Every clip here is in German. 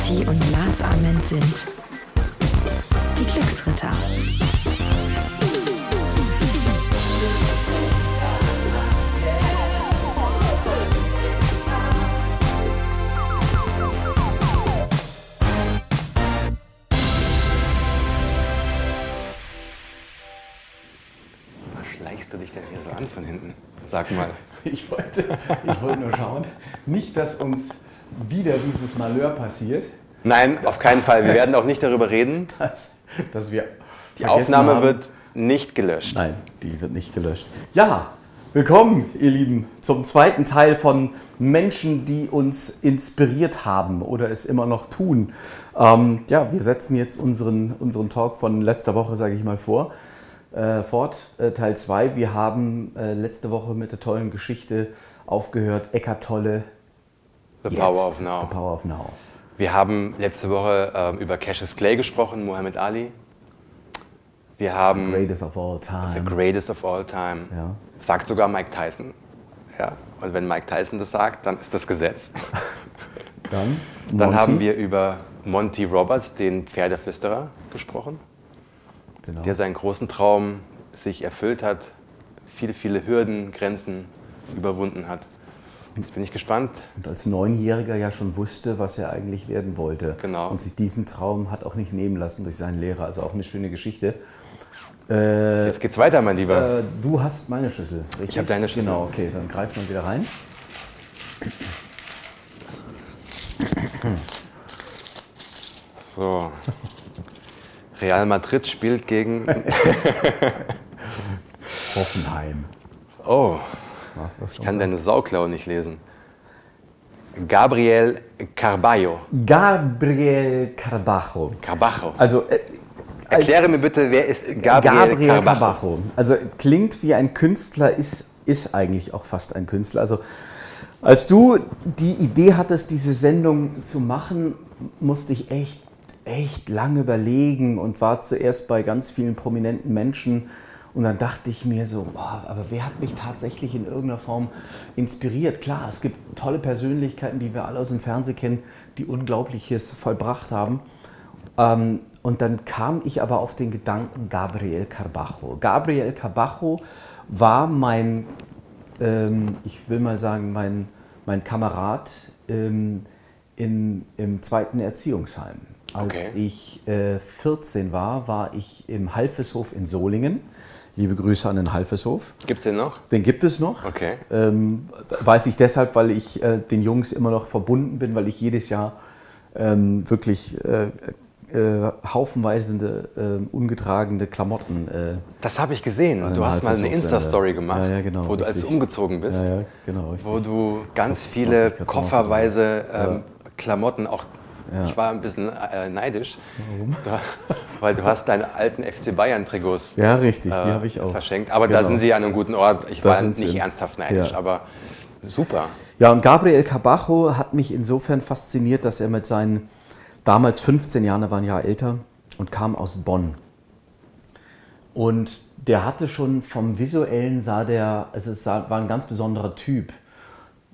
Kati und Lars Ament sind die Glücksritter. Was schleichst du dich denn hier so an von hinten? Sag mal. Ich wollte, ich wollte nur schauen, nicht, dass uns wieder dieses Malheur passiert, Nein, auf keinen Fall. Wir werden auch nicht darüber reden. dass, dass wir Die Aufnahme haben- wird nicht gelöscht. Nein, die wird nicht gelöscht. Ja, willkommen, ihr Lieben, zum zweiten Teil von Menschen, die uns inspiriert haben oder es immer noch tun. Ähm, ja, wir setzen jetzt unseren, unseren Talk von letzter Woche, sage ich mal, vor. Äh, fort, äh, Teil 2. Wir haben äh, letzte Woche mit der tollen Geschichte aufgehört. Eckart Tolle. The jetzt. Power of Now. The Power of Now. Wir haben letzte Woche ähm, über Cassius Clay gesprochen, Muhammad Ali. Wir haben Greatest of all The time. Greatest of All Time. Ja. Sagt sogar Mike Tyson. Ja. Und wenn Mike Tyson das sagt, dann ist das Gesetz. Dann, Dann haben wir über Monty Roberts, den Pferdeflüsterer, gesprochen, genau. der seinen großen Traum sich erfüllt hat, viele, viele Hürden, Grenzen überwunden hat. Jetzt bin ich gespannt. Und als Neunjähriger ja schon wusste, was er eigentlich werden wollte. Genau. Und sich diesen Traum hat auch nicht nehmen lassen durch seinen Lehrer. Also auch eine schöne Geschichte. Äh, Jetzt geht's weiter, mein Lieber. äh, du hast meine Schüssel, richtig? Ich hab deine Schüssel. Genau, okay, dann greift man wieder rein. So. Real Madrid spielt gegen. Hoffenheim. Oh, Was, was ich kann deine Sauklaue nicht lesen. Gabriel Carballo. Gabriel Carbajo. Carbajo. Also, äh, Erkläre mir bitte, wer ist Gabriel, Carbajo? Carbajo. Also klingt wie ein Künstler, ist, ist eigentlich auch fast ein Künstler. Also als du die Idee hattest, diese Sendung zu machen, musste ich echt, echt lange überlegen und war zuerst bei ganz vielen prominenten Menschen. Und dann dachte ich mir so, boah, aber wer hat mich tatsächlich in irgendeiner Form inspiriert? Klar, es gibt tolle Persönlichkeiten, die wir alle aus dem Fernsehen kennen, die Unglaubliches vollbracht haben. Ähm, und dann kam ich aber auf den Gedanken Gabriel Carbajo. Gabriel Carbajo war mein, ähm, ich will mal sagen, mein, mein Kamerad ähm, in, im zweiten Erziehungsheim. Als Okay. ich äh, 14 war, war ich im Halfeshof in Solingen. Liebe Grüße an den Halfeshof. Gibt's den noch? Den gibt es noch. Okay. Ähm, weiß ich deshalb, weil ich äh, den Jungs immer noch verbunden bin, weil ich jedes Jahr ähm, wirklich äh, äh, haufenweise äh, ungetragene Klamotten. Äh, Das habe ich gesehen. Du hast mal eine Insta-Story gemacht, Ja, ja, genau, wo du als du umgezogen bist, ja, genau. Wo du ganz 20 viele kofferweise ähm, Klamotten auch. Ja. Ich war ein bisschen äh, neidisch, Warum? weil du hast deine alten FC Bayern Trikots ja, richtig, die äh, habe ich auch. verschenkt. Aber da Genau. sind sie an einem guten Ort. Ich Da war nicht ernsthaft neidisch, Ja. aber super. Ja, und Gabriel Carbajo hat mich insofern fasziniert, dass er mit seinen damals 15 Jahren, er war ein Jahr älter, und kam aus Bonn. Und der hatte schon vom Visuellen, sah der, also es war ein ganz besonderer Typ.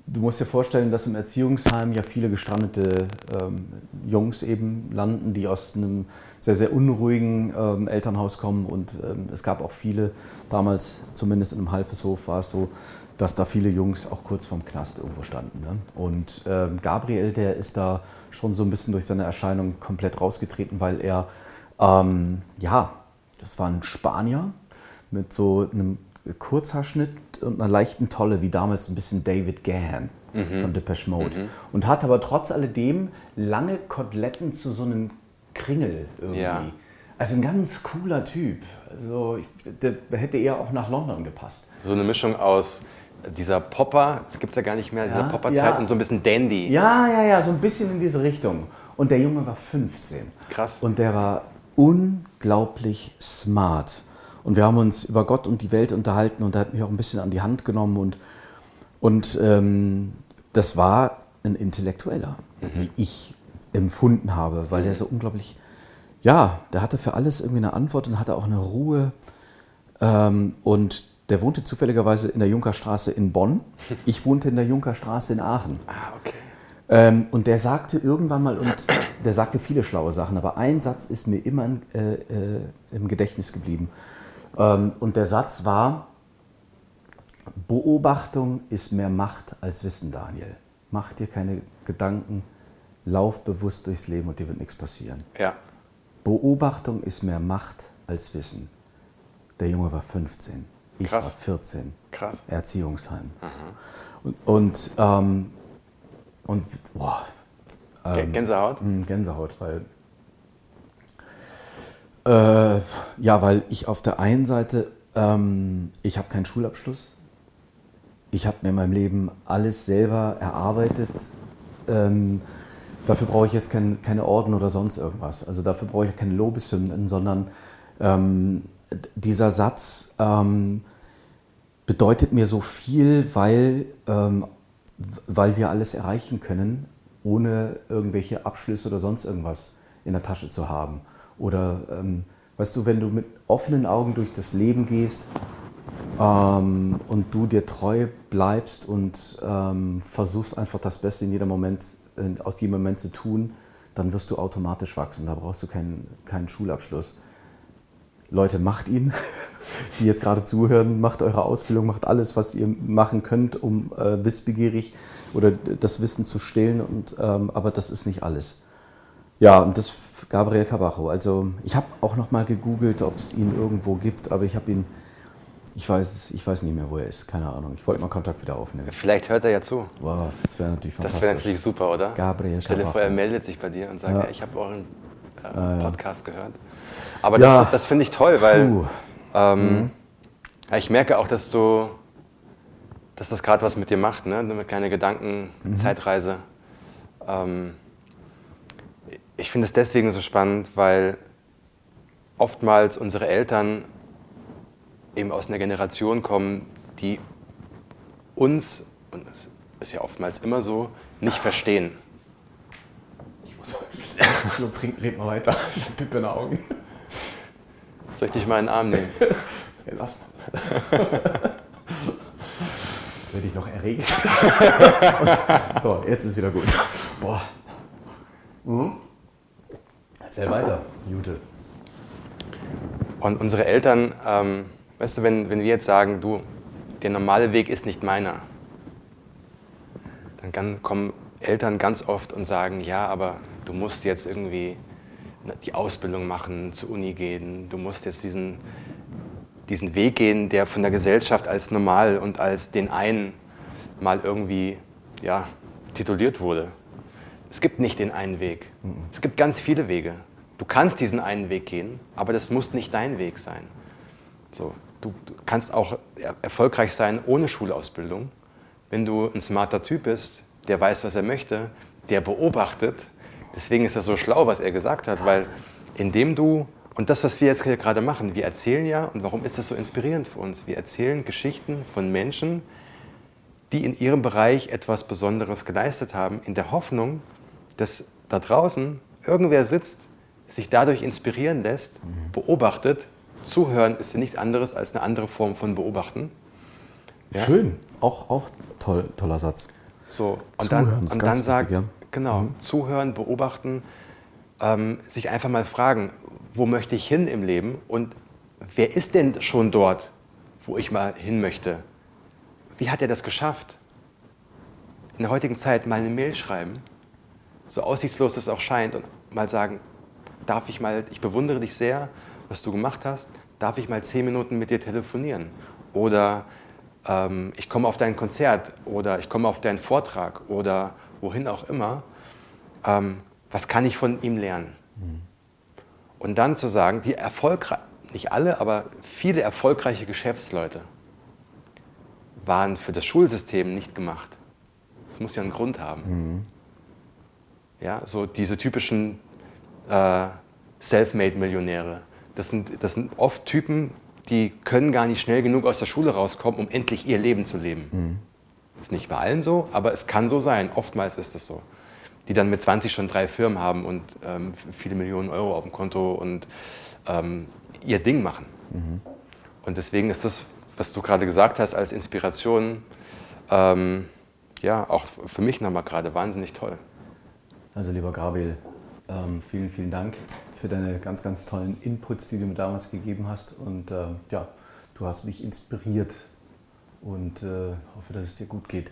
Du musst dir vorstellen, dass im Erziehungsheim ja viele gestrandete ähm, Jungs eben landen, die aus einem sehr, sehr unruhigen ähm, Elternhaus kommen. Und ähm, es gab auch viele, damals zumindest in einem Halfeshof war es so, dass da viele Jungs auch kurz vorm Knast irgendwo standen. Ne? Und ähm, Gabriel, der ist da schon so ein bisschen durch seine Erscheinung komplett rausgetreten, weil er, ähm, ja, das war ein Spanier mit so einem Kurzhaarschnitt und einer leichten Tolle, wie damals ein bisschen David Gahan von Depeche Mode. Und hat aber trotz alledem lange Koteletten zu so einem Kringel irgendwie. Ja. Also ein ganz cooler Typ. Also ich, der hätte eher auch nach London gepasst. So eine Mischung aus dieser Popper, das gibt es ja gar nicht mehr, dieser Ja, Popperzeit ja. und so ein bisschen Dandy. Ja, ja, ja, so ein bisschen in diese Richtung. Und der Junge war 15. Krass. Und der war unglaublich smart. Und wir haben uns über Gott und die Welt unterhalten und er hat mich auch ein bisschen an die Hand genommen. Und, und ähm, das war ein Intellektueller, wie ich empfunden habe, weil der so unglaublich, ja, der hatte für alles irgendwie eine Antwort und hatte auch eine Ruhe. Ähm, und der wohnte zufälligerweise in der Junkerstraße in Bonn. Ich wohnte in der Junkerstraße in Aachen. Ah, okay. Ähm, und der sagte irgendwann mal, und der sagte viele schlaue Sachen, aber ein Satz ist mir immer äh, äh, im Gedächtnis geblieben. Ähm, und der Satz war, Beobachtung ist mehr Macht als Wissen, Daniel. Mach dir keine Gedanken, lauf bewusst durchs Leben und dir wird nichts passieren. Ja. Beobachtung ist mehr Macht als Wissen. Der Junge war 15, ich Krass. war 14. Krass. Erziehungsheim. Und, und, ähm, und boah, G- Gänsehaut? mh, Gänsehaut, weil äh, ja, weil ich auf der einen Seite ähm, ich habe keinen Schulabschluss. Ich habe mir in meinem Leben alles selber erarbeitet. Ähm, dafür brauche ich jetzt kein, keine Orden oder sonst irgendwas. Also dafür brauche ich keine Lobeshymnen, sondern ähm, dieser Satz ähm, bedeutet mir so viel, weil, ähm, weil wir alles erreichen können, ohne irgendwelche Abschlüsse oder sonst irgendwas in der Tasche zu haben. Oder ähm, weißt du, wenn du mit offenen Augen durch das Leben gehst ähm, und du dir treu bleibst und ähm, versuchst einfach das Beste in jedem Moment, in, aus jedem Moment zu tun, dann wirst du automatisch wachsen. Da brauchst du keinen, keinen Schulabschluss. Leute, macht ihn, die jetzt gerade zuhören, macht eure Ausbildung, macht alles, was ihr machen könnt, um äh, wissbegierig oder das Wissen zu stillen. Und, ähm, aber das ist nicht alles. Ja, und das Gabriel Cabajo. Also ich habe auch noch mal gegoogelt, ob es ihn irgendwo gibt, aber ich habe ihn, ich weiß, ich weiß nicht mehr, wo er ist. Keine Ahnung. Ich wollte mal Kontakt wieder aufnehmen. Vielleicht hört er ja zu. Wow, das wäre natürlich Das fantastisch. wäre natürlich super, oder? Gabriel Stell dir vor, er meldet sich bei dir und sagt, Ja. ich habe euren äh. Podcast gehört. Aber Ja. das, das finde ich toll, weil ähm, ja, ich merke auch, dass du, dass das gerade was mit dir macht, ne? Eine kleine Gedanken, Mhm. Zeitreise. Ähm, ich finde es deswegen so spannend, weil oftmals unsere Eltern eben aus einer Generation kommen, die uns, und das ist ja oftmals immer so, nicht verstehen. Ich muss Schluck trinken, red mal weiter. Ich habe Pippe in den Augen. Soll ich dich mal in den Arm nehmen? Ja, lass mal. Jetzt werde ich noch erregt. So, jetzt ist wieder gut. Boah. Mhm. Erzähl weiter, Jute. Und unsere Eltern, ähm, weißt du, wenn, wenn wir jetzt sagen, du, der normale Weg ist nicht meiner, dann kann, kommen Eltern ganz oft und sagen, ja, aber du musst jetzt irgendwie die Ausbildung machen, zur Uni gehen, du musst jetzt diesen, diesen Weg gehen, der von der Gesellschaft als normal und als den einen mal irgendwie ja, tituliert wurde. Es gibt nicht den einen Weg. Es gibt ganz viele Wege. Du kannst diesen einen Weg gehen, aber das muss nicht dein Weg sein. So, du, du kannst auch er erfolgreich sein ohne Schulausbildung, wenn du ein smarter Typ bist, der weiß, was er möchte, der beobachtet. Deswegen ist das so schlau, was er gesagt hat, weil indem du, und das, was wir jetzt hier gerade machen, wir erzählen ja, und warum ist das so inspirierend für uns? Wir erzählen Geschichten von Menschen, die in ihrem Bereich etwas Besonderes geleistet haben, in der Hoffnung, dass da draußen irgendwer sitzt, sich dadurch inspirieren lässt, beobachtet. Zuhören ist ja nichts anderes als eine andere Form von Beobachten. Ja? Schön. Auch, auch toll, toller Satz. So, und Zuhören dann, ist und ganz dann sagt, wichtig, ja. genau, zuhören, beobachten, ähm, sich einfach mal fragen, wo möchte ich hin im Leben und wer ist denn schon dort, wo ich mal hin möchte? Wie hat er das geschafft? In der heutigen Zeit mal eine Mail schreiben, so aussichtslos das auch scheint, und mal sagen, darf ich mal, ich bewundere dich sehr, was du gemacht hast, darf ich mal zehn Minuten mit dir telefonieren? Oder ähm, ich komme auf dein Konzert oder ich komme auf deinen Vortrag oder wohin auch immer. Ähm, was kann ich von ihm lernen? Und dann zu sagen, die erfolgreich, nicht alle, aber viele erfolgreiche Geschäftsleute waren für das Schulsystem nicht gemacht. Das muss ja einen Grund haben. Ja, so diese typischen äh, Selfmade-Millionäre. Das sind, das sind oft Typen, die können gar nicht schnell genug aus der Schule rauskommen, um endlich ihr Leben zu leben. Ist nicht bei allen so, aber es kann so sein. Oftmals ist es so. Die dann mit 20 schon drei Firmen haben und ähm, viele Millionen Euro auf dem Konto und ähm, ihr Ding machen. Und deswegen ist das, was du gerade gesagt hast, als Inspiration ähm, ja, auch für mich nochmal gerade wahnsinnig toll. Also lieber Gabriel, ähm, vielen, vielen Dank für deine ganz, ganz tollen Inputs, die du mir damals gegeben hast. Und äh, ja, du hast mich inspiriert und äh, hoffe, dass es dir gut geht.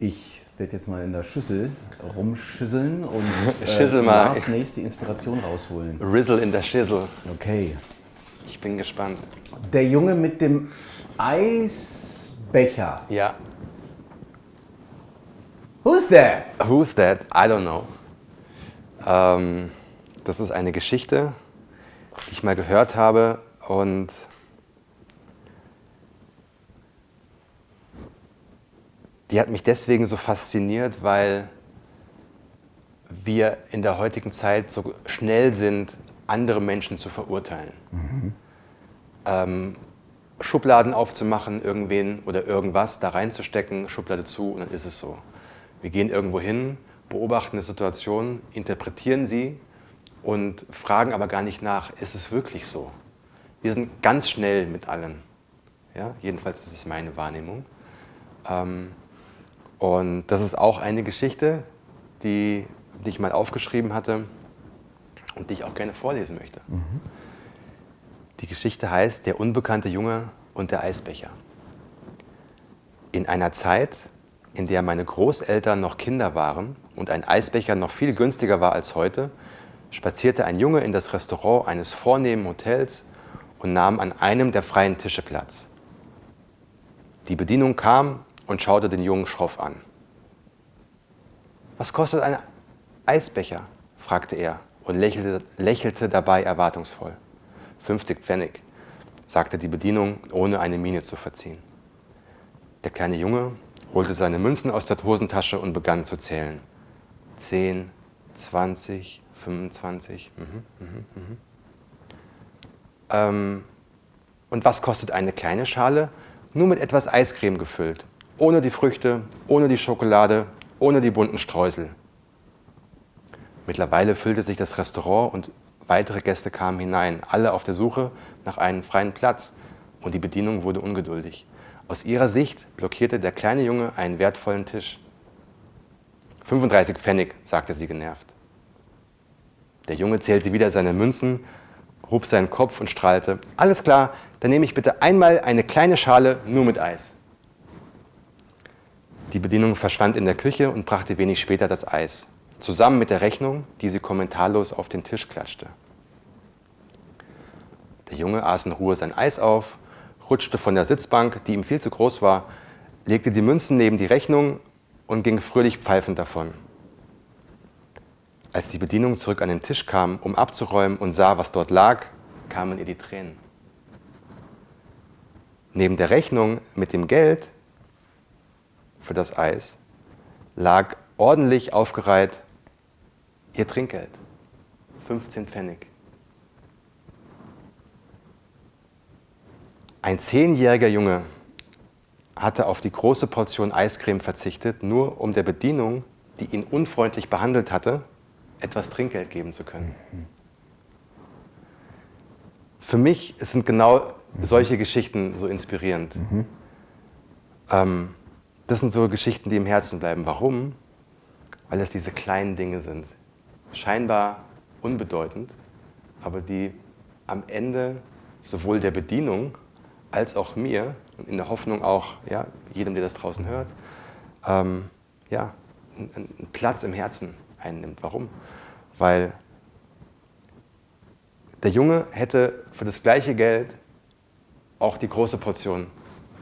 Ich werde jetzt mal in der Schüssel rumschüsseln und äh, Schüssel mal. Lars nächste Inspiration rausholen. Rizzle in der Schissel. Okay. Ich bin gespannt. Der Junge mit dem Eisbecher. Ja. Who's that? Who's that? I don't know. Ähm, das ist eine Geschichte, die ich mal gehört habe und die hat mich deswegen so fasziniert, weil wir in der heutigen Zeit so schnell sind, andere Menschen zu verurteilen. Ähm, Schubladen aufzumachen, irgendwen oder irgendwas da reinzustecken, Schublade zu und dann ist es so. Wir gehen irgendwo hin, beobachten eine Situation, interpretieren sie und fragen aber gar nicht nach, ist es wirklich so? Wir sind ganz schnell mit allem. Ja? Jedenfalls ist es meine Wahrnehmung. Ähm, und das ist auch eine Geschichte, die, die ich mal aufgeschrieben hatte und die ich auch gerne vorlesen möchte. Die Geschichte heißt Der unbekannte Junge und der Eisbecher. In einer Zeit, in der meine Großeltern noch Kinder waren und ein Eisbecher noch viel günstiger war als heute, spazierte ein Junge in das Restaurant eines vornehmen Hotels und nahm an einem der freien Tische Platz. Die Bedienung kam und schaute den Jungen schroff an. Was kostet ein Eisbecher? fragte er und lächelte, lächelte dabei erwartungsvoll. 50 Pfennig, sagte die Bedienung, ohne eine Miene zu verziehen. Der kleine Junge holte seine Münzen aus der Hosentasche und begann zu zählen. 10, 20, 25. Mhm, mhm, mhm. Ähm, und was kostet eine kleine Schale? Nur mit etwas Eiscreme gefüllt. Ohne die Früchte, ohne die Schokolade, ohne die bunten Streusel. Mittlerweile füllte sich das Restaurant und weitere Gäste kamen hinein, alle auf der Suche nach einem freien Platz. Und die Bedienung wurde ungeduldig. Aus ihrer Sicht blockierte der kleine Junge einen wertvollen Tisch. 35 Pfennig, sagte sie genervt. Der Junge zählte wieder seine Münzen, hob seinen Kopf und strahlte. Alles klar, dann nehme ich bitte einmal eine kleine Schale nur mit Eis. Die Bedienung verschwand in der Küche und brachte wenig später das Eis, zusammen mit der Rechnung, die sie kommentarlos auf den Tisch klatschte. Der Junge aß in Ruhe sein Eis auf, rutschte von der Sitzbank, die ihm viel zu groß war, legte die Münzen neben die Rechnung und ging fröhlich pfeifend davon. Als die Bedienung zurück an den Tisch kam, um abzuräumen und sah, was dort lag, kamen ihr die Tränen. Neben der Rechnung mit dem Geld für das Eis lag ordentlich aufgereiht ihr Trinkgeld. 15 Pfennig. Ein zehnjähriger Junge hatte auf die große Portion Eiscreme verzichtet, nur um der Bedienung, die ihn unfreundlich behandelt hatte, etwas Trinkgeld geben zu können. Für mich sind genau solche Geschichten so inspirierend. Ähm, das sind so Geschichten, die im Herzen bleiben. Warum? Weil es diese kleinen Dinge sind. Scheinbar unbedeutend, aber die am Ende sowohl der Bedienung als auch mir und in der Hoffnung auch ja, jedem, der das draußen hört, ähm, ja, einen, Platz im Herzen einnimmt. Warum? Weil der Junge hätte für das gleiche Geld auch die große Portion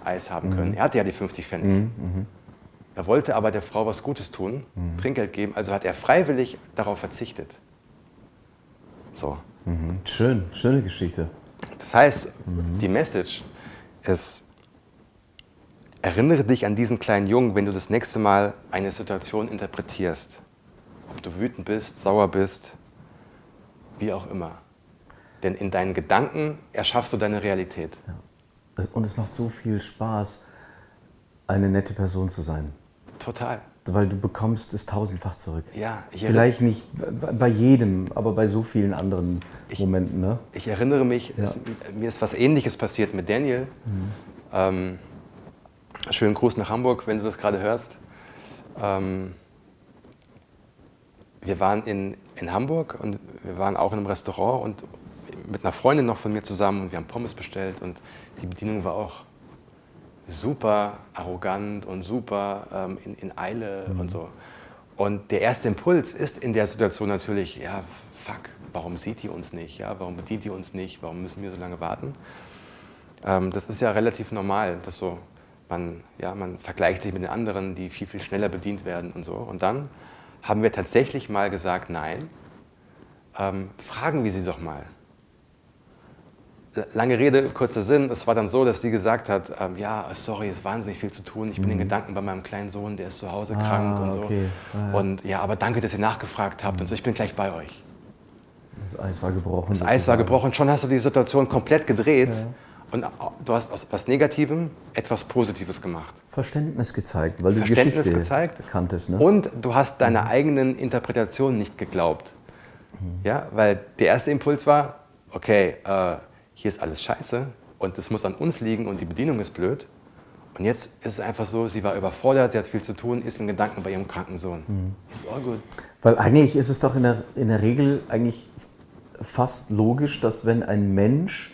Eis haben können. Er hatte ja die 50 Pfennig. Er wollte aber der Frau was Gutes tun, Trinkgeld geben, also hat er freiwillig darauf verzichtet. So. Mhm. Schön, schöne Geschichte. Das heißt, die Message ist, erinnere dich an diesen kleinen Jungen, wenn du das nächste Mal eine Situation interpretierst. Ob du wütend bist, sauer bist, wie auch immer. Denn in deinen Gedanken erschaffst du deine Realität. Und es macht so viel Spaß, eine nette Person zu sein. Total. Weil du bekommst es tausendfach zurück. Ja, ich, Vielleicht nicht bei jedem, aber bei so vielen anderen Momenten. Ne? ich erinnere mich, es, mir ist was Ähnliches passiert mit Daniel. Ähm, schönen Gruß nach Hamburg, wenn du das gerade hörst. Ähm, wir waren in, in Hamburg und wir waren auch in einem Restaurant und mit einer Freundin noch von mir zusammen und wir haben Pommes bestellt und die Bedienung war auch super arrogant und super ähm, in, in Eile mhm. und so. Und der erste Impuls ist in der Situation natürlich, ja, fuck, warum sieht die uns nicht? Ja, warum bedient die uns nicht? Warum müssen wir so lange warten? Ähm, das ist ja relativ normal, dass so man, ja, man vergleicht sich mit den anderen, die viel, viel schneller bedient werden und so. Und dann haben wir tatsächlich mal gesagt, nein, ähm, fragen wir sie doch mal. Lange Rede, kurzer Sinn. Es war dann so, dass sie gesagt hat, ähm, ja, sorry, es ist wahnsinnig viel zu tun. Ich bin in mhm. Gedanken bei meinem kleinen Sohn, der ist zu Hause ah, krank und so. Okay. Ah, ja. Und ja, aber danke, dass ihr nachgefragt habt mhm. und so. Ich bin gleich bei euch. Das Eis war gebrochen. Das sozusagen. Eis war gebrochen. Schon hast du die Situation komplett gedreht. Ja. Und du hast aus etwas Negativem etwas Positives gemacht. Verständnis gezeigt, weil du Verständnis Geschichte gezeigt. kanntest. Ne? Und du hast deiner mhm. eigenen Interpretation nicht geglaubt. Mhm. Ja, weil der erste Impuls war, okay, äh, hier ist alles scheiße und es muss an uns liegen und die Bedienung ist blöd. Und jetzt ist es einfach so, sie war überfordert, sie hat viel zu tun, ist in Gedanken bei ihrem kranken Sohn. Mhm. It's all good. Weil eigentlich ist es doch in der, in der Regel eigentlich fast logisch, dass wenn ein Mensch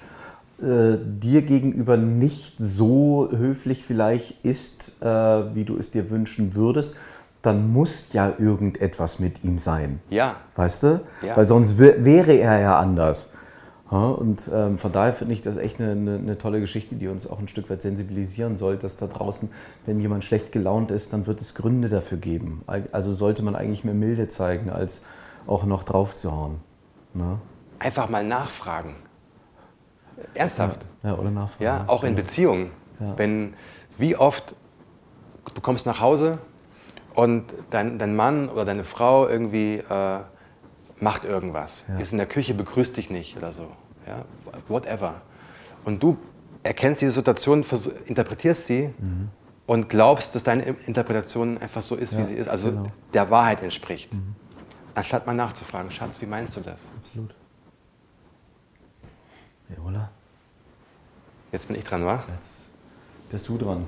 äh, dir gegenüber nicht so höflich vielleicht ist, äh, wie du es dir wünschen würdest, dann muss ja irgendetwas mit ihm sein. Ja. Weißt du? Ja. Weil sonst wäre er ja anders. Und ähm, von daher finde ich das echt eine, eine, eine, tolle Geschichte, die uns auch ein Stück weit sensibilisieren soll, dass da draußen, wenn jemand schlecht gelaunt ist, dann wird es Gründe dafür geben. Also sollte man eigentlich mehr Milde zeigen, als auch noch drauf zu hauen. Ne? Einfach mal nachfragen. Ernsthaft. Ja, ja oder nachfragen. Ja, auch in Beziehungen. Ja. Wenn, wie oft, du kommst nach Hause und dein, dein Mann oder deine Frau irgendwie äh, macht irgendwas, ja. ist in der Küche, begrüßt dich nicht oder so. Ja, whatever. Und du erkennst diese Situation, interpretierst sie mhm. und glaubst, dass deine Interpretation einfach so ist, ja, wie sie ist, also genau. der Wahrheit entspricht. Mhm. Anstatt mal nachzufragen, Schatz, wie meinst du das? Absolut. Ja, oder? Jetzt bin ich dran, wa? Jetzt bist du dran.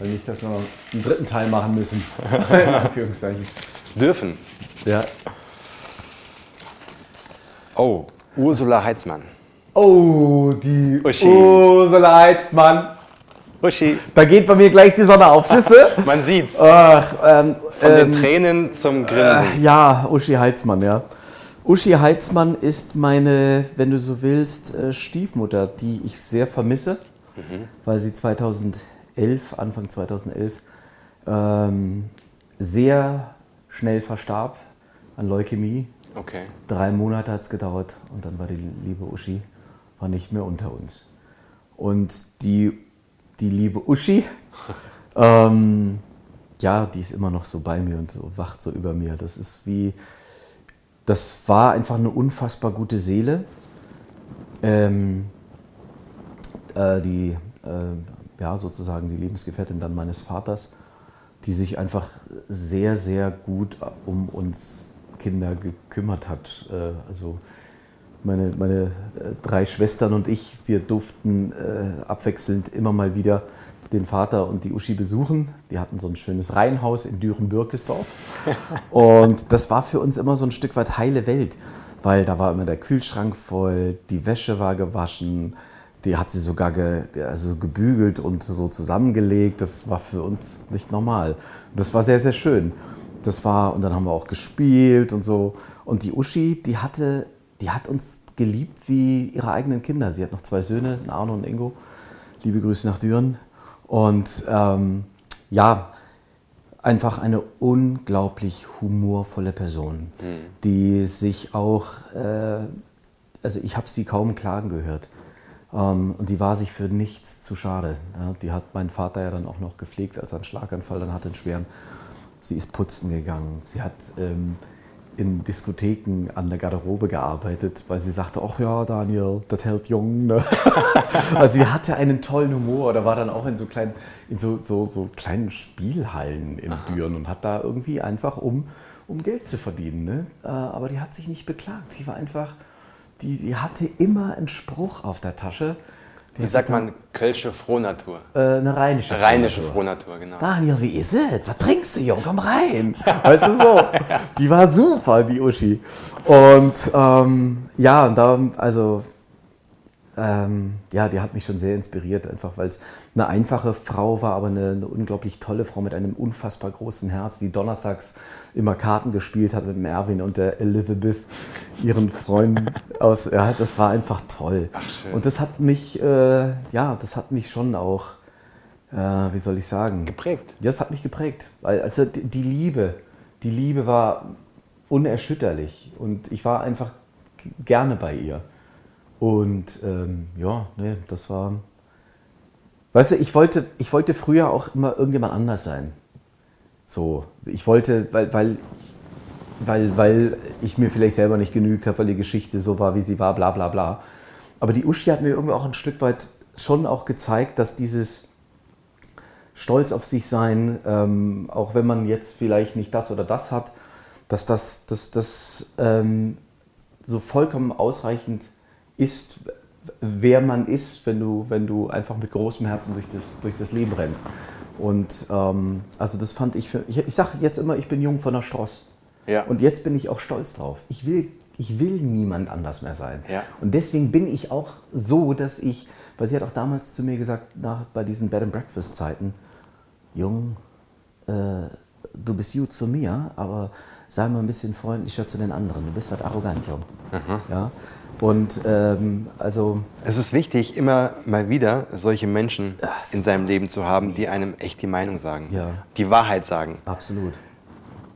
Weil nicht, dass wir noch einen dritten Teil machen müssen. In Anführungszeichen. Dürfen. Ja. Oh, Ursula Heitzmann. Oh, die Uschi. Ursula Heitzmann. Uschi. Da geht bei mir gleich die Sonne auf, siehste? Man sieht's. Ach, ähm, Von den ähm, Tränen zum Grinsen. Äh, ja, Uschi Heitzmann, ja. Uschi Heitzmann ist meine, wenn du so willst, äh, Stiefmutter, die ich sehr vermisse, mhm. weil sie 2011, Anfang 2011, ähm, sehr schnell verstarb an Leukämie. Okay. Drei Monate hat es gedauert und dann war die liebe Uschi war nicht mehr unter uns. Und die, die liebe Uschi, ähm, ja, die ist immer noch so bei mir und so wacht so über mir. Das ist wie, das war einfach eine unfassbar gute Seele. Ähm, äh, die, äh, ja, sozusagen die Lebensgefährtin dann meines Vaters, die sich einfach sehr, sehr gut um uns Kinder gekümmert hat. Äh, also meine, meine äh, drei Schwestern und ich, wir durften äh, abwechselnd immer mal wieder den Vater und die Uschi besuchen. Die hatten so ein schönes Reihenhaus in Düren-Birkesdorf. Und das war für uns immer so ein Stück weit heile Welt, weil da war immer der Kühlschrank voll, die Wäsche war gewaschen, die hat sie sogar ge, also gebügelt und so zusammengelegt. Das war für uns nicht normal. Das war sehr, sehr schön. Das war, und dann haben wir auch gespielt und so. Und die Uschi, die hatte, die hat uns geliebt wie ihre eigenen Kinder. Sie hat noch zwei Söhne, Arno und Ingo. Liebe Grüße nach Düren. Und ähm, ja, einfach eine unglaublich humorvolle Person, mhm. die sich auch, äh, also ich habe sie kaum klagen gehört. Ähm, und die war sich für nichts zu schade. Ja, die hat mein Vater ja dann auch noch gepflegt, als er einen Schlaganfall dann hatte, einen schweren. Sie ist putzen gegangen. Sie hat ähm, in Diskotheken an der Garderobe gearbeitet, weil sie sagte, ach ja, Daniel, das hält jung. Ne? also sie hatte einen tollen Humor oder war dann auch in so kleinen, in so, so, so kleinen Spielhallen in Aha. Düren und hat da irgendwie einfach, um, um Geld zu verdienen. Ne? Äh, aber die hat sich nicht beklagt. Sie war einfach, die, die hatte immer einen Spruch auf der Tasche. Wie sagt man Kölsche Frohnatur? Äh, eine rheinische Rheinische Frohnatur, genau. Daniel, wie ist es? Was trinkst du, Jung? Komm rein. Weißt du so? Die war super, die Uschi. Und ähm, ja, und da, also, ähm, ja, die hat mich schon sehr inspiriert, einfach weil es eine einfache Frau war, aber eine, eine, unglaublich tolle Frau mit einem unfassbar großen Herz, die donnerstags immer Karten gespielt hat mit dem Erwin und der Elizabeth, ihren Freunden aus. Ja, das war einfach toll. Ach. Und das hat mich, äh, ja, das hat mich schon auch, äh, wie soll ich sagen, Geprägt. das hat mich geprägt. Weil, also die, Liebe, die Liebe war unerschütterlich und ich war einfach gerne bei ihr. Und ähm, ja, nee, das war. Weißt du, ich wollte, ich wollte früher auch immer irgendjemand anders sein. So, ich wollte, weil, weil, weil, weil ich mir vielleicht selber nicht genügt habe, weil die Geschichte so war, wie sie war, bla bla bla. Aber die Uschi hat mir irgendwie auch ein Stück weit schon auch gezeigt, dass dieses Stolz auf sich sein, ähm, auch wenn man jetzt vielleicht nicht das oder das hat, dass das, dass das ähm, so vollkommen ausreichend ist, wer man ist, wenn du, wenn du einfach mit großem Herzen durch das, durch das Leben rennst. Und ähm, also das fand ich für. Ich, ich sage jetzt immer, ich bin jung von der Stross. Ja. Und jetzt bin ich auch stolz drauf. Ich will, ich will niemand anders mehr sein. Ja. Und deswegen bin ich auch so, dass ich, weil sie hat auch damals zu mir gesagt, nach, bei diesen Bed and Breakfast Zeiten, Jung, äh, du bist gut zu mir, aber sei mal ein bisschen freundlicher zu den anderen. Du bist was arrogant, Jung. Ja. Und ähm, also Es ist wichtig, immer mal wieder solche Menschen in seinem Leben zu haben, die einem echt die Meinung sagen, Ja. die Wahrheit sagen. Absolut.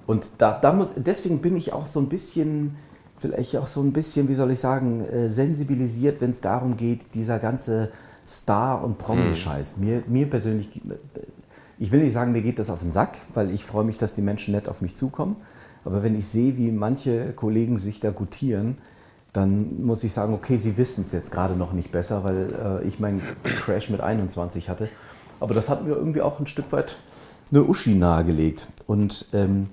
Und da, da muss, deswegen bin ich auch so ein bisschen, vielleicht auch so ein bisschen, wie soll ich sagen, äh, sensibilisiert, wenn es darum geht, dieser ganze Star- und Promi-Scheiß. Mir, mir persönlich, ich will nicht sagen, mir geht das auf den Sack, weil ich freue mich, dass die Menschen nett auf mich zukommen. Aber wenn ich sehe, wie manche Kollegen sich da gutieren, dann muss ich sagen, okay, sie wissen es jetzt gerade noch nicht besser, weil äh, ich meinen Crash mit 21 hatte. Aber das hat mir irgendwie auch ein Stück weit eine Uschi nahegelegt. Und ähm,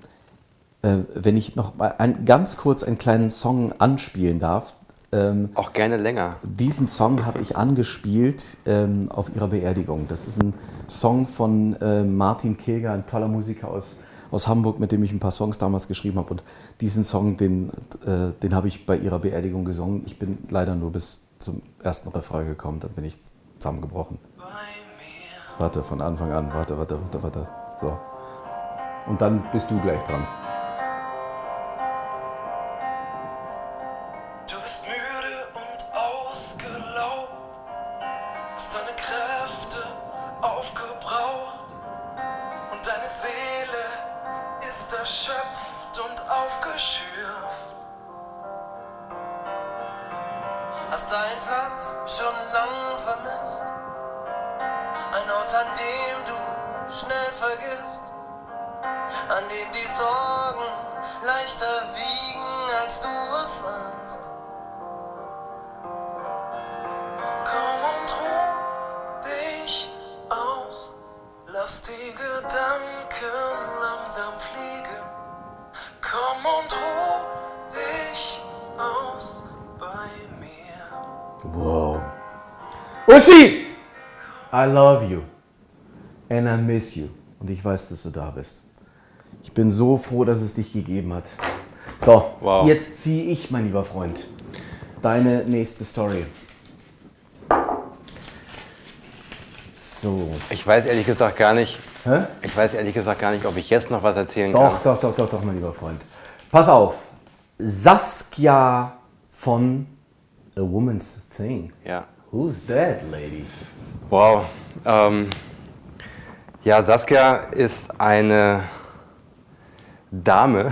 äh, wenn ich noch mal ein, ganz kurz einen kleinen Song anspielen darf, ähm, Auch gerne länger. diesen Song habe ich angespielt ähm, auf ihrer Beerdigung. Das ist ein Song von äh, Martin Kilger, ein toller Musiker aus, aus Hamburg, mit dem ich ein paar Songs damals geschrieben habe. Und diesen Song, den, äh, den habe ich bei ihrer Beerdigung gesungen. Ich bin leider nur bis zum ersten Refrain gekommen, dann bin ich zusammengebrochen. Warte, von Anfang an. Warte, warte, warte, warte. So. Und dann bist du gleich dran. Uschi! I love you. And I miss you. Und ich weiß, dass du da bist. Ich bin so froh, dass es dich gegeben hat. So, Wow. jetzt ziehe ich, mein lieber Freund, deine nächste Story. So. Ich weiß ehrlich gesagt gar nicht, Hä? ich weiß ehrlich gesagt gar nicht, ob ich jetzt noch was erzählen Doch, kann. doch, doch, doch, doch, mein lieber Freund. Pass auf. Saskia von A Woman's Thing. Ja. Who's that lady? Wow. Ähm, ja, Saskia ist eine Dame,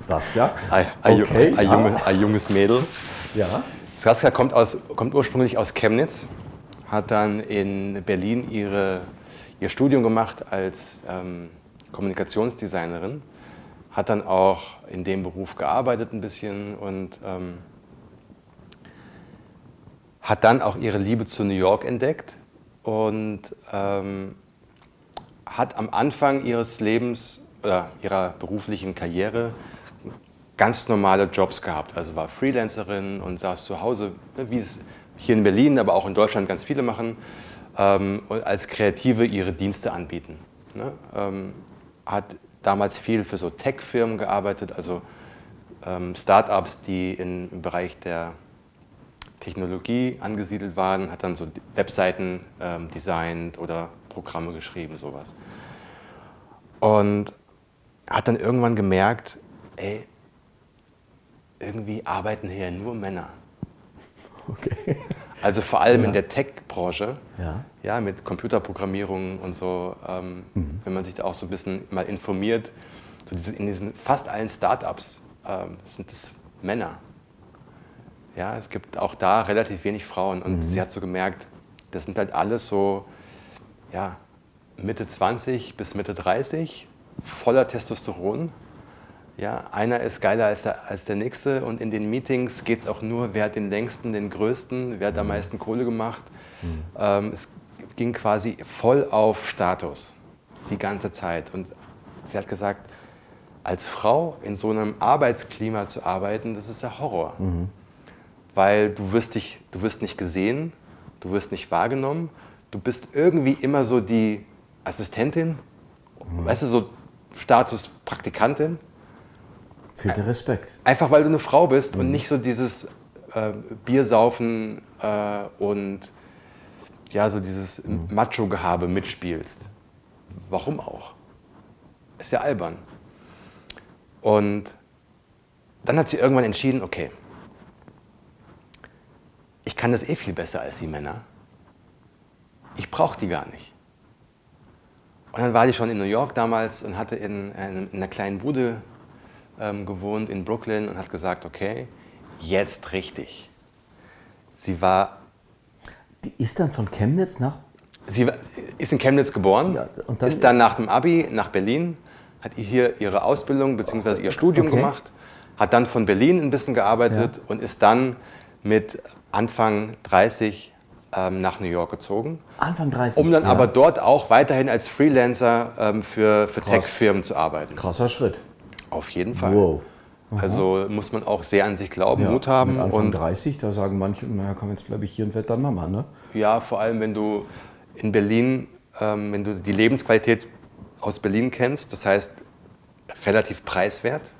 Saskia? ein, ein, Okay, ein, ja. junges, ein junges Mädel. Ja. Saskia kommt, aus, kommt ursprünglich aus Chemnitz, hat dann in Berlin ihre, ihr Studium gemacht als ähm, Kommunikationsdesignerin, hat dann auch in dem Beruf gearbeitet ein bisschen und ähm, hat dann auch ihre Liebe zu New York entdeckt und ähm, hat am Anfang ihres Lebens oder ihrer beruflichen Karriere ganz normale Jobs gehabt. Also war Freelancerin und saß zu Hause, ne, wie es, hier in Berlin, aber auch in Deutschland ganz viele machen, ähm, als Kreative ihre Dienste anbieten. Ne? Ähm, hat damals viel für so Tech-Firmen gearbeitet, also ähm, Startups, die in, im Bereich der Technologie angesiedelt waren, hat dann so Webseiten ähm, designt oder Programme geschrieben, sowas. Und hat dann irgendwann gemerkt, ey, irgendwie arbeiten hier nur Männer. Okay. Also vor allem Ja. in der Tech-Branche, Ja. ja, mit Computerprogrammierung und so, ähm, wenn man sich da auch so ein bisschen mal informiert, so in diesen fast allen Startups ähm, sind es Männer. Ja, es gibt auch da relativ wenig Frauen und sie hat so gemerkt, das sind halt alles so, ja, Mitte 20 bis Mitte 30, voller Testosteron. Ja, einer ist geiler als der, als der nächste und in den Meetings geht es auch nur, wer hat den längsten, den größten, wer hat am meisten Kohle gemacht. Ähm, es ging quasi voll auf Status die ganze Zeit. Und sie hat gesagt, als Frau in so einem Arbeitsklima zu arbeiten, das ist der Horror. Weil du wirst, dich, du wirst nicht gesehen, du wirst nicht wahrgenommen, du bist irgendwie immer so die Assistentin, weißt du, so Status Praktikantin. Fehlt der Respekt. Einfach weil du eine Frau bist und nicht so dieses äh, Biersaufen äh, und ja, so dieses Macho-Gehabe mitspielst. Warum auch? Ist ja albern. Und dann hat sie irgendwann entschieden, okay, ich kann das eh viel besser als die Männer. Ich brauche die gar nicht. Und dann war die schon in New York damals und hatte in, in, in einer kleinen Bude ähm, gewohnt in Brooklyn und hat gesagt, okay, jetzt richtig. Sie war, Die ist dann von Chemnitz nach. sie war, ist in Chemnitz geboren, Ja, dann- ist dann nach dem Abi nach Berlin, hat hier ihre Ausbildung bzw. ihr Studium Okay. gemacht, hat dann von Berlin ein bisschen gearbeitet und ist dann mit Anfang 30 ähm, nach New York gezogen. Anfang 30. Um dann ja. aber dort auch weiterhin als Freelancer ähm, für, für. Tech-Firmen zu arbeiten. Krasser Schritt. Auf jeden Fall. Wow. Also muss man auch sehr an sich glauben, Ja, Mut haben Mit Anfang und 30, da sagen manche, naja, komm, jetzt bleibe ich hier und werde dann Mama, ne? ja, vor allem wenn du in Berlin, ähm, wenn du die Lebensqualität aus Berlin kennst, das heißt relativ preiswert,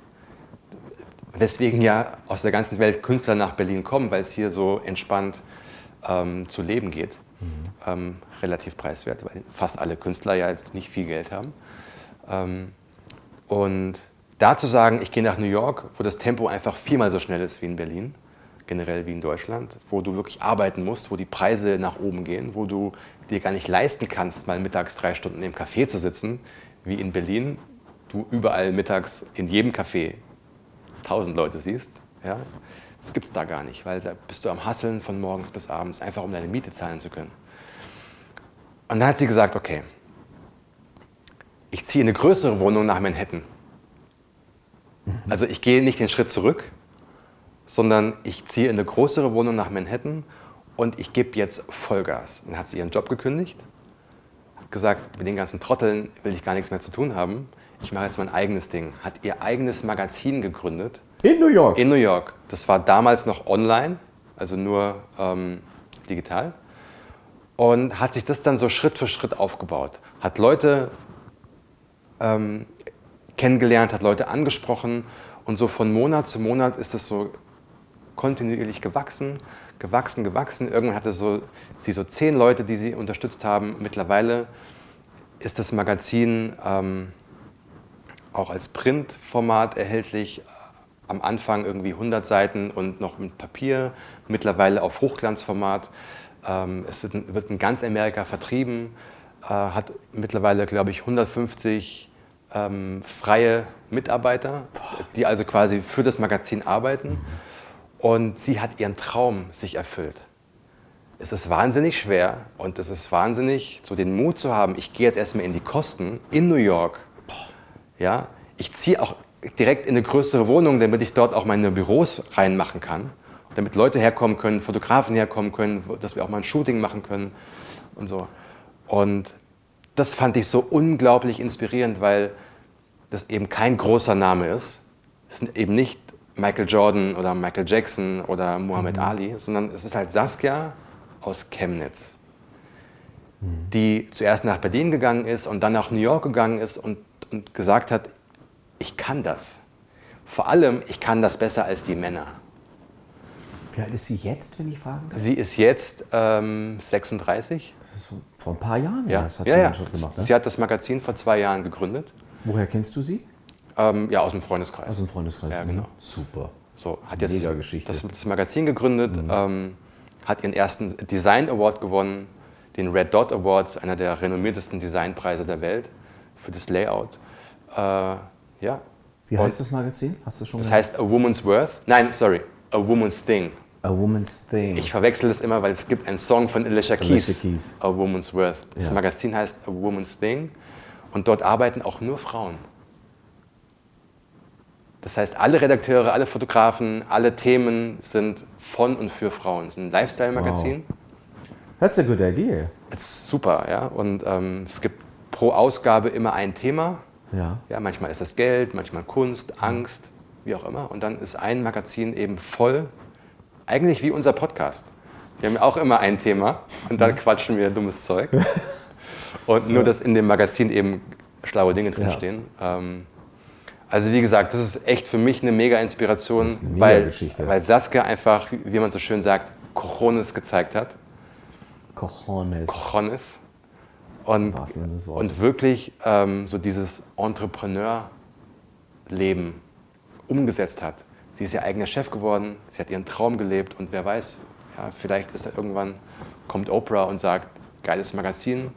weswegen ja aus der ganzen Welt Künstler nach Berlin kommen, weil es hier so entspannt ähm, zu leben geht. Ähm, relativ preiswert, weil fast alle Künstler ja jetzt nicht viel Geld haben. Ähm, und da zu sagen, ich gehe nach New York, wo das Tempo einfach viermal so schnell ist wie in Berlin, generell wie in Deutschland, wo du wirklich arbeiten musst, wo die Preise nach oben gehen, wo du dir gar nicht leisten kannst, mal mittags drei Stunden im Café zu sitzen, wie in Berlin, du überall mittags in jedem Café tausend Leute siehst. Ja? Das gibt es da gar nicht, weil da bist du am Hasseln von morgens bis abends, einfach um deine Miete zahlen zu können. Und dann hat sie gesagt, okay, ich ziehe in eine größere Wohnung nach Manhattan. Also ich gehe nicht den Schritt zurück, sondern ich ziehe in eine größere Wohnung nach Manhattan und ich gebe jetzt Vollgas. Und dann hat sie ihren Job gekündigt, hat gesagt, mit den ganzen Trotteln will ich gar nichts mehr zu tun haben. Ich mache jetzt mein eigenes Ding. Hat ihr eigenes Magazin gegründet In New York. in New York. Das war damals noch online, also nur ähm, digital. Und hat sich das dann so Schritt für Schritt aufgebaut. Hat Leute ähm, kennengelernt, hat Leute angesprochen und so von Monat zu Monat ist es so kontinuierlich gewachsen, gewachsen, gewachsen. Irgendwann hatte so, sie so zehn Leute, die sie unterstützt haben. Mittlerweile ist das Magazin ähm, auch als Printformat erhältlich. Am Anfang irgendwie 100 Seiten und noch mit Papier, mittlerweile auf Hochglanzformat. Ähm, es wird in ganz Amerika vertrieben, äh, hat mittlerweile, glaube ich, 150 ähm, freie Mitarbeiter, die also quasi für das Magazin arbeiten. Und sie hat ihren Traum sich erfüllt. Es ist wahnsinnig schwer und es ist wahnsinnig, so den Mut zu haben, ich gehe jetzt erstmal in die Kosten in New York. Ja, ich ziehe auch direkt in eine größere Wohnung, damit ich dort auch meine Büros reinmachen kann. Damit Leute herkommen können, Fotografen herkommen können, dass wir auch mal ein Shooting machen können und so. Und das fand ich so unglaublich inspirierend, weil das eben kein großer Name ist. Es sind eben nicht Michael Jordan oder Michael Jackson oder Muhammad Mhm. Ali, sondern es ist halt Saskia aus Chemnitz, Mhm. die zuerst nach Berlin gegangen ist und dann nach New York gegangen ist und, und gesagt hat, ich kann das. Vor allem, ich kann das besser als die Männer. Wie alt ist sie jetzt, wenn ich fragen darf? Sie ist jetzt ähm, 36. Das ist vor ein paar Jahren, Ja, das hat ja, sie ja. schon gemacht. Ne? Sie hat das Magazin vor zwei Jahren gegründet. Woher kennst du sie? Ähm, ja, aus dem Freundeskreis. Aus dem Freundeskreis. Ja, ne? genau. Super. So, hat jetzt Mega Geschichte. Das, das Magazin gegründet, Mhm. ähm, hat ihren ersten Design Award gewonnen, den Red Dot Award, einer der renommiertesten Designpreise der Welt für das Layout. Äh, ja. Wie Und heißt das Magazin? Hast du schon Das gehört? heißt A Woman's Worth. Nein, sorry, A Woman's Thing. A Woman's Thing. Ich verwechsel das immer, weil es gibt einen Song von Alicia Keys, Alicia Keys. A Woman's Worth. Das Ja. Magazin heißt A Woman's Thing und dort arbeiten auch nur Frauen. Das heißt, alle Redakteure, alle Fotografen, alle Themen sind von und für Frauen. Es ist ein Lifestyle-Magazin. That's a good idea. Ist super, ja. Und ähm, es gibt pro Ausgabe immer ein Thema. Ja. Ja, manchmal ist das Geld, manchmal Kunst, Angst, wie auch immer. Und dann ist ein Magazin eben voll, eigentlich wie unser Podcast. Wir haben ja auch immer ein Thema und dann quatschen wir dummes Zeug. Und nur, dass in dem Magazin eben schlaue Dinge drinstehen. Ähm, also wie gesagt, das ist echt für mich eine mega Inspiration, eine mega weil, Saskia einfach, wie wie man so schön sagt, Cojones gezeigt hat. Cojones. Cojones. Und, und wirklich ähm, so dieses Entrepreneur-Leben umgesetzt hat. Sie ist ihr eigener Chef geworden, sie hat ihren Traum gelebt und wer weiß, ja, vielleicht ist irgendwann, kommt Oprah und sagt, geiles Magazin,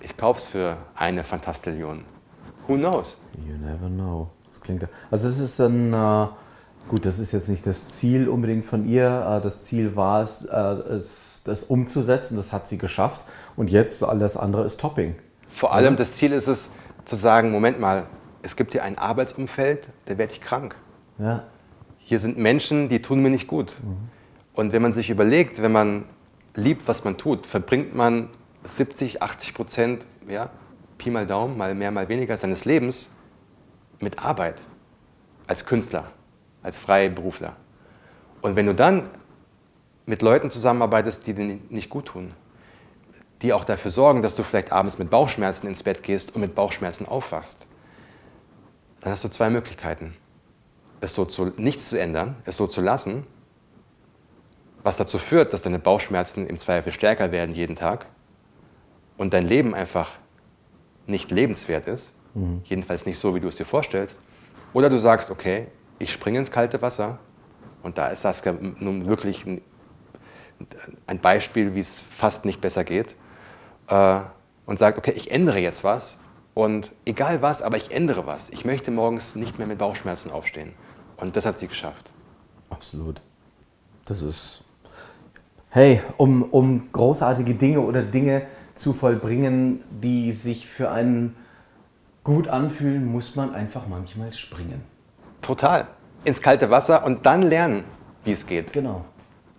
ich kauf's für eine Fantastillion. Who knows? You never know. Das klingt. Also es ist dann äh, gut. Das ist jetzt nicht das Ziel unbedingt von ihr. Äh, das Ziel war es, äh, es, das umzusetzen. Das hat sie geschafft. Und jetzt alles andere ist Topping. Vor allem das Ziel ist es, zu sagen, Moment mal, es gibt hier ein Arbeitsumfeld, da werde ich krank. Ja. Hier sind Menschen, die tun mir nicht gut. Und wenn man sich überlegt, wenn man liebt, was man tut, verbringt man 70, 80 Prozent, ja, Pi mal Daumen, mal mehr, mal weniger seines Lebens mit Arbeit. Als Künstler, als Freiberufler. Und wenn du dann mit Leuten zusammenarbeitest, die dir nicht gut tun, die auch dafür sorgen, dass du vielleicht abends mit Bauchschmerzen ins Bett gehst und mit Bauchschmerzen aufwachst, dann hast du zwei Möglichkeiten. Es so zu, nicht zu ändern, es so zu lassen, was dazu führt, dass deine Bauchschmerzen im Zweifel stärker werden jeden Tag und dein Leben einfach nicht lebenswert ist, jedenfalls nicht so, wie du es dir vorstellst. Oder du sagst, okay, ich springe ins kalte Wasser und da ist Saskia nun wirklich ein, ein Beispiel, wie es fast nicht besser geht äh, und sagt, okay, ich ändere jetzt was und egal was, aber ich ändere was. Ich möchte morgens nicht mehr mit Bauchschmerzen aufstehen. Und das hat sie geschafft. Absolut. Das ist. Hey, um, um großartige Dinge oder Dinge zu vollbringen, die sich für einen gut anfühlen, muss man einfach manchmal springen. Total. Ins kalte Wasser und dann lernen, wie es geht. Genau.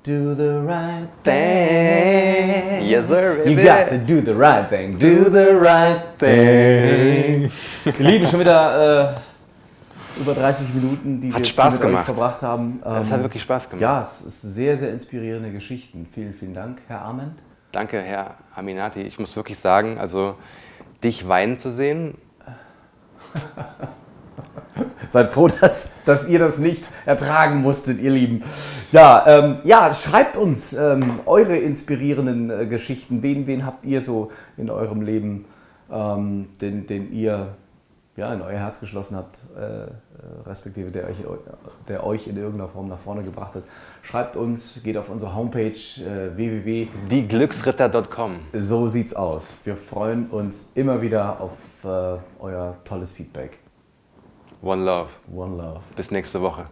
Do the right thing. Yes, sir, You baby. got to do the right thing. Do the right thing. Wir lieben schon wieder äh, über 30 Minuten, die wir Hat jetzt Spaß mit euch verbracht haben. Das Ähm, hat wirklich Spaß gemacht. Ja, es ist sehr, sehr inspirierende Geschichten. Vielen, vielen Dank, Herr Arment. Danke, Herr Aminati. Ich muss wirklich sagen, also dich weinen zu sehen, Seid froh, dass, dass ihr das nicht ertragen musstet, ihr Lieben. Ja, ähm, ja schreibt uns ähm, eure inspirierenden äh, Geschichten. Wen, wen habt ihr so in eurem Leben, ähm, den, den ihr ja, in euer Herz geschlossen habt, äh, äh, respektive der euch, der euch in irgendeiner Form nach vorne gebracht hat? Schreibt uns, geht auf unsere Homepage äh, www. dieglücksritter.com. So sieht's aus. Wir freuen uns immer wieder auf äh, euer tolles Feedback. One Love. One Love. Bis nächste Woche.